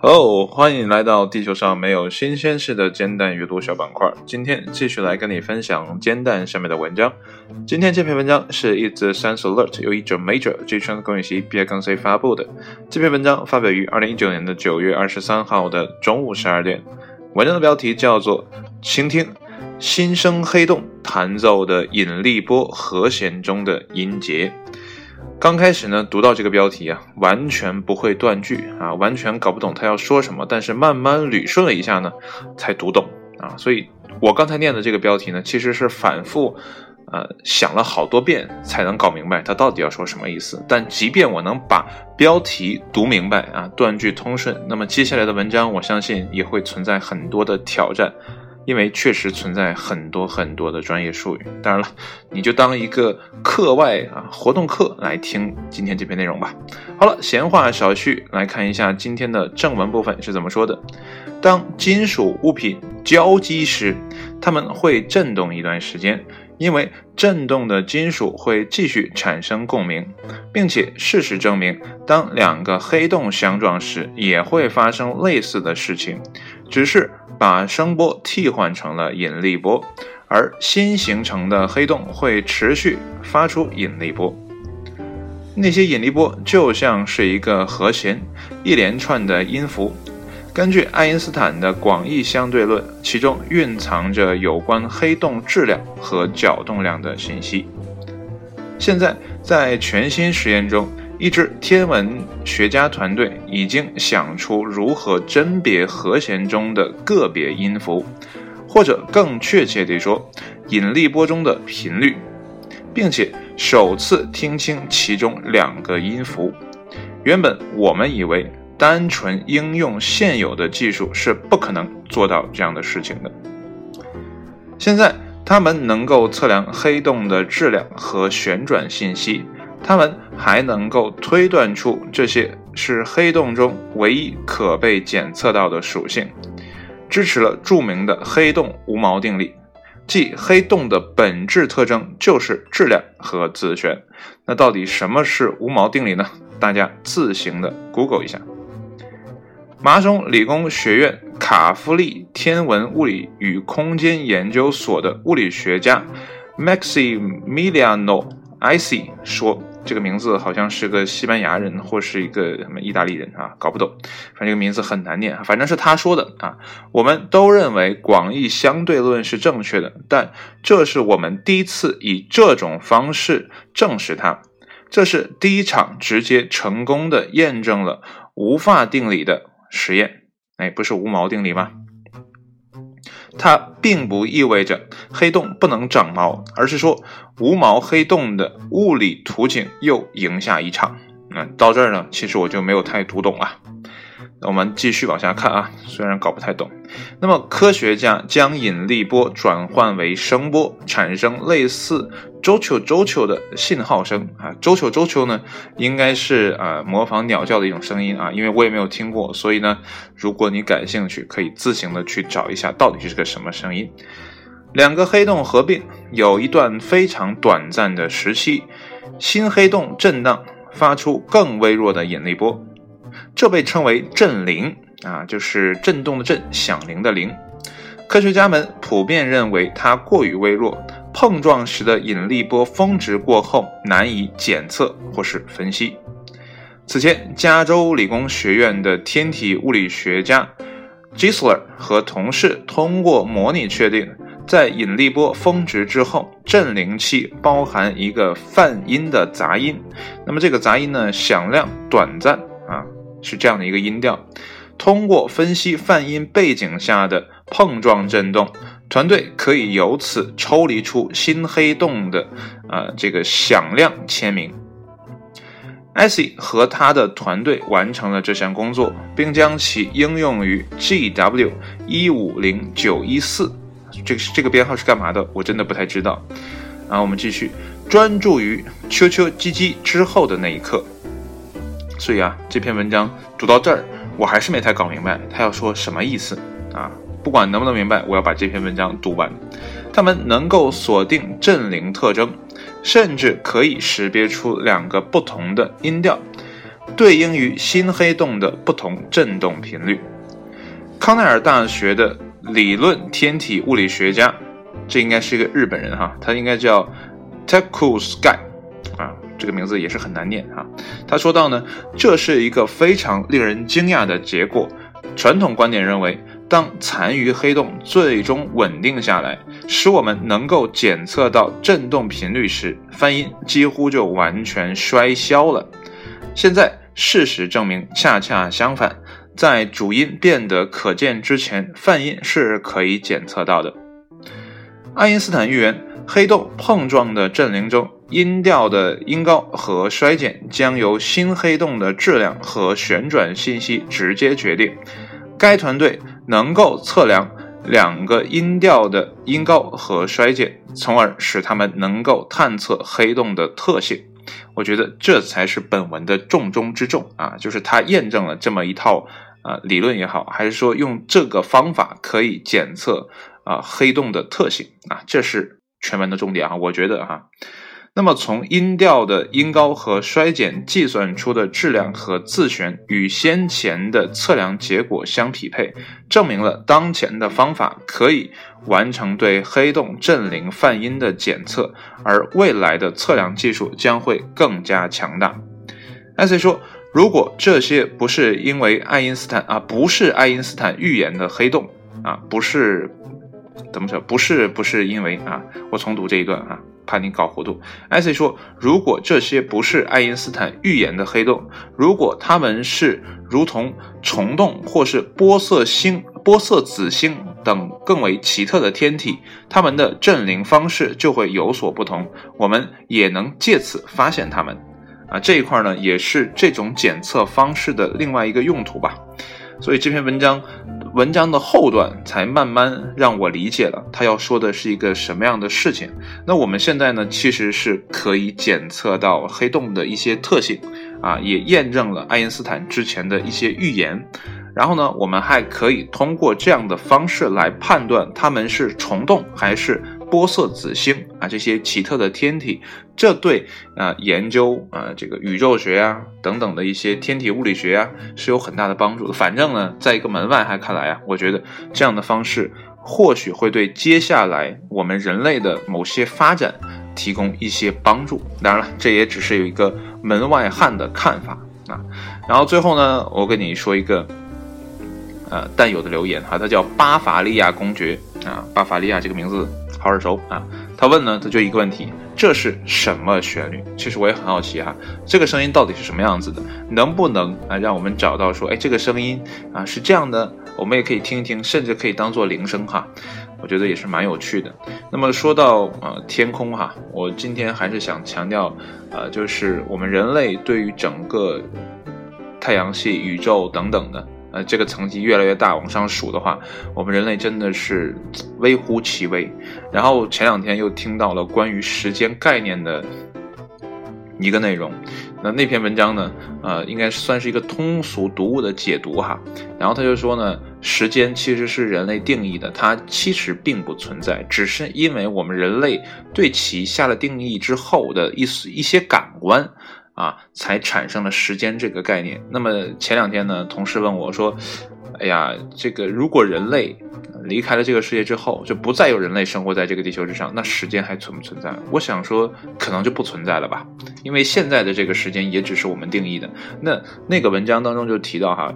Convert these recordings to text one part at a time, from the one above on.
哦，欢迎来到地球上没有新鲜事的煎蛋阅读小板块。今天继续来跟你分享煎蛋上面的文章。今天这篇文章是 It's Science Alert，由一者 Major 据川工业系毕业更 C 发布的。这篇文章发表于二零一九年的九月二十三号的中午十二点。文章的标题叫做《倾听新生黑洞弹奏的引力波和弦中的音节》。刚开始呢，读到这个标题啊，完全不会断句啊，完全搞不懂他要说什么。但是慢慢捋顺了一下呢，才读懂啊。所以我刚才念的这个标题呢，其实是反复呃想了好多遍才能搞明白他到底要说什么意思。但即便我能把标题读明白啊，断句通顺，那么接下来的文章我相信也会存在很多的挑战。因为确实存在很多很多的专业术语，当然了，你就当一个课外啊活动课来听今天这篇内容吧。好了，闲话少叙，来看一下今天的正文部分是怎么说的。当金属物品交击时，它们会震动一段时间，因为震动的金属会继续产生共鸣，并且事实证明，当两个黑洞相撞时，也会发生类似的事情，只是。把声波替换成了引力波，而新形成的黑洞会持续发出引力波。那些引力波就像是一个和弦，一连串的音符。根据爱因斯坦的广义相对论，其中蕴藏着有关黑洞质量和角动量的信息。现在，在全新实验中。一支天文学家团队已经想出如何甄别和弦中的个别音符，或者更确切地说，引力波中的频率，并且首次听清其中两个音符。原本我们以为单纯应用现有的技术是不可能做到这样的事情的。现在，他们能够测量黑洞的质量和旋转信息。他们还能够推断出这些是黑洞中唯一可被检测到的属性，支持了著名的黑洞无毛定理，即黑洞的本质特征就是质量和自旋。那到底什么是无毛定理呢？大家自行的 Google 一下。麻省理工学院卡夫利天文物理与空间研究所的物理学家 Maximiliano Ici 说。这个名字好像是个西班牙人或是一个什么意大利人啊，搞不懂。反正这个名字很难念，反正是他说的啊。我们都认为广义相对论是正确的，但这是我们第一次以这种方式证实它。这是第一场直接成功的验证了无法定理的实验。哎，不是无毛定理吗？它并不意味着黑洞不能长毛，而是说无毛黑洞的物理图景又赢下一场。嗯，到这儿呢，其实我就没有太读懂了。那我们继续往下看啊，虽然搞不太懂。那么科学家将引力波转换为声波，产生类似周球周球的信号声啊。周球周球呢，应该是啊模仿鸟叫的一种声音啊，因为我也没有听过，所以呢，如果你感兴趣，可以自行的去找一下到底是个什么声音。两个黑洞合并有一段非常短暂的时期，新黑洞震荡，发出更微弱的引力波。这被称为震铃啊，就是震动的震，响铃的铃。科学家们普遍认为它过于微弱，碰撞时的引力波峰值过后难以检测或是分析。此前，加州理工学院的天体物理学家 Gisler 和同事通过模拟确定，在引力波峰值之后，振铃器包含一个泛音的杂音。那么这个杂音呢，响亮短暂啊。是这样的一个音调，通过分析泛音背景下的碰撞振动，团队可以由此抽离出新黑洞的呃这个响亮签名。艾希和他的团队完成了这项工作，并将其应用于 GW 一五零九一四，这个这个编号是干嘛的？我真的不太知道。然后我们继续专注于啾啾唧唧之后的那一刻。所以啊，这篇文章读到这儿，我还是没太搞明白他要说什么意思啊！不管能不能明白，我要把这篇文章读完。他们能够锁定振铃特征，甚至可以识别出两个不同的音调，对应于新黑洞的不同振动频率。康奈尔大学的理论天体物理学家，这应该是一个日本人哈，他应该叫 Taku Sky 啊，这个名字也是很难念哈。他说到呢，这是一个非常令人惊讶的结果。传统观点认为，当残余黑洞最终稳定下来，使我们能够检测到振动频率时，泛音几乎就完全衰消了。现在事实证明，恰恰相反。在主音变得可见之前，泛音是可以检测到的。爱因斯坦预言，黑洞碰撞的振铃中，音调的音高和衰减将由新黑洞的质量和旋转信息直接决定。该团队能够测量两个音调的音高和衰减，从而使他们能够探测黑洞的特性。我觉得这才是本文的重中之重啊，就是它验证了这么一套。啊，理论也好，还是说用这个方法可以检测啊黑洞的特性啊，这是全文的重点啊。我觉得哈，那么从音调的音高和衰减计算出的质量和自旋与先前的测量结果相匹配，证明了当前的方法可以完成对黑洞振铃泛音的检测，而未来的测量技术将会更加强大。艾森说。如果这些不是因为爱因斯坦啊，不是爱因斯坦预言的黑洞啊，不是怎么说？不是不是因为啊，我重读这一段啊，怕你搞糊涂。艾斯说，如果这些不是爱因斯坦预言的黑洞，如果它们是如同虫洞或是玻色星、玻色子星等更为奇特的天体，它们的振铃方式就会有所不同，我们也能借此发现它们。啊，这一块呢，也是这种检测方式的另外一个用途吧。所以这篇文章，文章的后段才慢慢让我理解了他要说的是一个什么样的事情。那我们现在呢，其实是可以检测到黑洞的一些特性，啊，也验证了爱因斯坦之前的一些预言。然后呢，我们还可以通过这样的方式来判断他们是虫洞还是。玻色子星啊，这些奇特的天体，这对啊研究啊这个宇宙学啊等等的一些天体物理学啊是有很大的帮助的。反正呢，在一个门外汉看来啊，我觉得这样的方式或许会对接下来我们人类的某些发展提供一些帮助。当然了，这也只是有一个门外汉的看法啊。然后最后呢，我跟你说一个呃但有的留言哈，他叫巴伐利亚公爵啊，巴伐利亚这个名字。好耳熟啊！他问呢，他就一个问题：这是什么旋律？其实我也很好奇哈，这个声音到底是什么样子的？能不能啊，让我们找到说，哎，这个声音啊是这样的，我们也可以听一听，甚至可以当做铃声哈。我觉得也是蛮有趣的。那么说到呃天空哈，我今天还是想强调，呃，就是我们人类对于整个太阳系、宇宙等等的。呃，这个层级越来越大，往上数的话，我们人类真的是微乎其微。然后前两天又听到了关于时间概念的一个内容，那那篇文章呢，呃，应该算是一个通俗读物的解读哈。然后他就说呢，时间其实是人类定义的，它其实并不存在，只是因为我们人类对其下了定义之后的一一些感官。啊，才产生了时间这个概念。那么前两天呢，同事问我说：“哎呀，这个如果人类离开了这个世界之后，就不再有人类生活在这个地球之上，那时间还存不存在？”我想说，可能就不存在了吧，因为现在的这个时间也只是我们定义的。那那个文章当中就提到哈，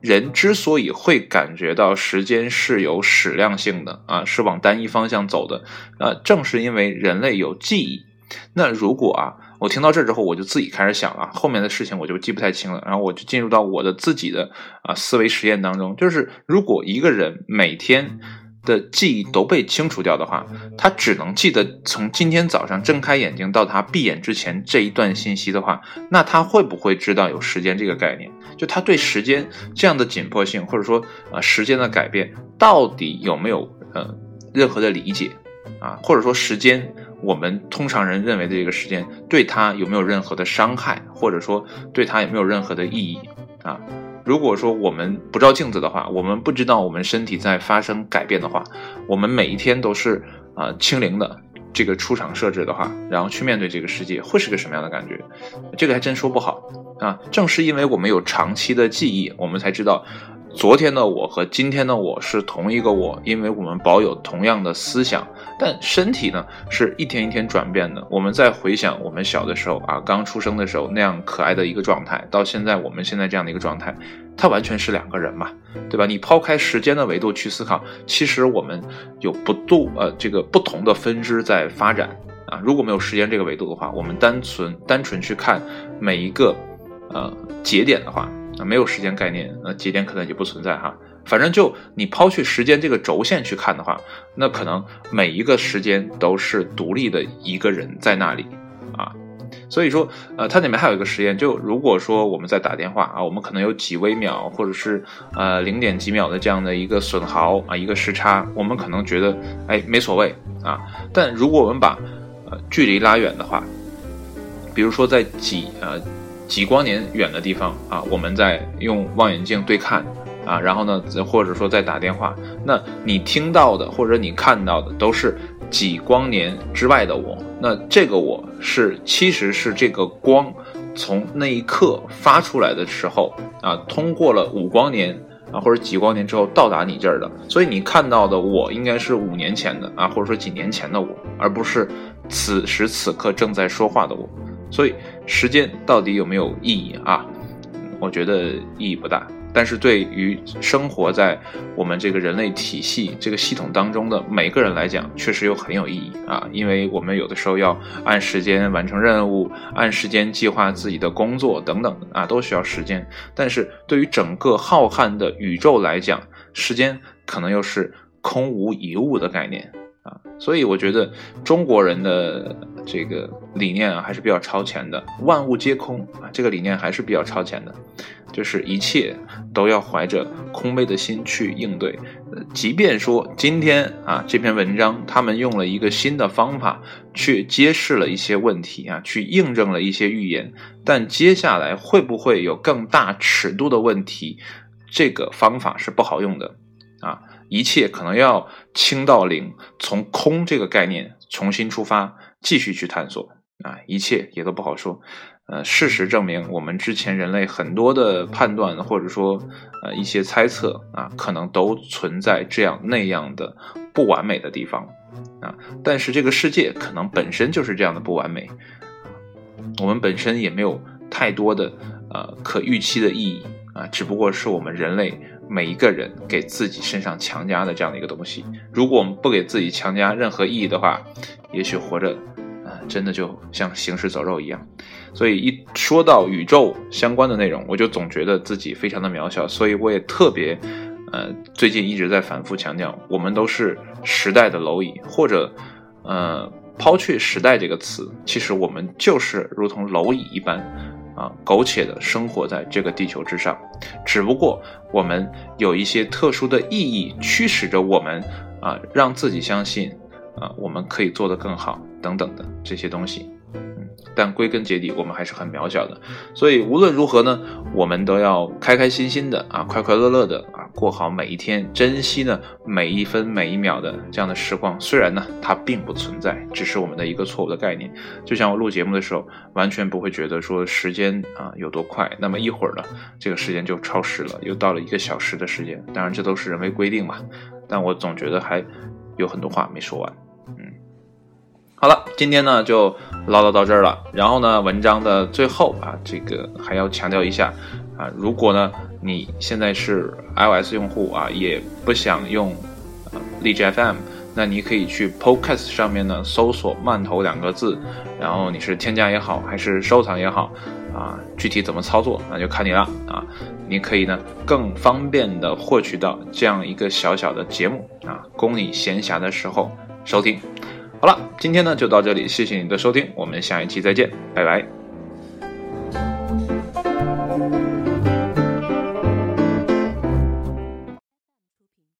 人之所以会感觉到时间是有矢量性的啊，是往单一方向走的，啊，正是因为人类有记忆。那如果啊。我听到这之后，我就自己开始想了，后面的事情我就记不太清了。然后我就进入到我的自己的啊思维实验当中，就是如果一个人每天的记忆都被清除掉的话，他只能记得从今天早上睁开眼睛到他闭眼之前这一段信息的话，那他会不会知道有时间这个概念？就他对时间这样的紧迫性，或者说啊时间的改变，到底有没有呃任何的理解啊？或者说时间？我们通常人认为的这个时间，对他有没有任何的伤害，或者说对他有没有任何的意义啊？如果说我们不照镜子的话，我们不知道我们身体在发生改变的话，我们每一天都是啊清零的这个出厂设置的话，然后去面对这个世界，会是个什么样的感觉？这个还真说不好啊。正是因为我们有长期的记忆，我们才知道。昨天的我和今天的我是同一个我，因为我们保有同样的思想，但身体呢是一天一天转变的。我们再回想我们小的时候啊，刚出生的时候那样可爱的一个状态，到现在我们现在这样的一个状态，它完全是两个人嘛，对吧？你抛开时间的维度去思考，其实我们有不度呃这个不同的分支在发展啊。如果没有时间这个维度的话，我们单纯单纯去看每一个呃节点的话。没有时间概念，那节点可能就不存在哈。反正就你抛去时间这个轴线去看的话，那可能每一个时间都是独立的一个人在那里啊。所以说，呃，它里面还有一个实验，就如果说我们在打电话啊，我们可能有几微秒或者是呃零点几秒的这样的一个损耗啊，一个时差，我们可能觉得哎没所谓啊。但如果我们把呃距离拉远的话，比如说在几呃。几光年远的地方啊，我们在用望远镜对看啊，然后呢，或者说在打电话，那你听到的或者你看到的都是几光年之外的我。那这个我是其实是这个光从那一刻发出来的时候啊，通过了五光年啊或者几光年之后到达你这儿的。所以你看到的我应该是五年前的啊，或者说几年前的我，而不是此时此刻正在说话的我。所以时间到底有没有意义啊？我觉得意义不大。但是对于生活在我们这个人类体系这个系统当中的每个人来讲，确实又很有意义啊。因为我们有的时候要按时间完成任务，按时间计划自己的工作等等啊，都需要时间。但是对于整个浩瀚的宇宙来讲，时间可能又是空无一物的概念。所以我觉得中国人的这个理念啊还是比较超前的，万物皆空啊，这个理念还是比较超前的，就是一切都要怀着空杯的心去应对。即便说今天啊这篇文章他们用了一个新的方法去揭示了一些问题啊，去印证了一些预言，但接下来会不会有更大尺度的问题？这个方法是不好用的啊。一切可能要清到零，从空这个概念重新出发，继续去探索啊！一切也都不好说。呃，事实证明，我们之前人类很多的判断，或者说呃一些猜测啊，可能都存在这样那样的不完美的地方啊。但是这个世界可能本身就是这样的不完美，我们本身也没有太多的呃可预期的意义啊，只不过是我们人类。每一个人给自己身上强加的这样的一个东西，如果我们不给自己强加任何意义的话，也许活着，啊，真的就像行尸走肉一样。所以一说到宇宙相关的内容，我就总觉得自己非常的渺小。所以我也特别，呃，最近一直在反复强调，我们都是时代的蝼蚁，或者，呃，抛去“时代”这个词，其实我们就是如同蝼蚁一般。啊，苟且的生活在这个地球之上，只不过我们有一些特殊的意义驱使着我们啊，让自己相信啊，我们可以做得更好等等的这些东西。但归根结底，我们还是很渺小的，所以无论如何呢，我们都要开开心心的啊，快快乐乐的啊，过好每一天，珍惜呢每一分每一秒的这样的时光。虽然呢，它并不存在，只是我们的一个错误的概念。就像我录节目的时候，完全不会觉得说时间啊有多快，那么一会儿呢，这个时间就超时了，又到了一个小时的时间。当然，这都是人为规定嘛，但我总觉得还有很多话没说完。好了，今天呢就唠叨到这儿了。然后呢，文章的最后啊，这个还要强调一下啊，如果呢你现在是 iOS 用户啊，也不想用荔枝 FM，那你可以去 Podcast 上面呢搜索“慢头”两个字，然后你是添加也好，还是收藏也好啊，具体怎么操作那就看你了啊。你可以呢更方便的获取到这样一个小小的节目啊，供你闲暇的时候收听。好了，今天呢就到这里，谢谢你的收听，我们下一期再见，拜拜。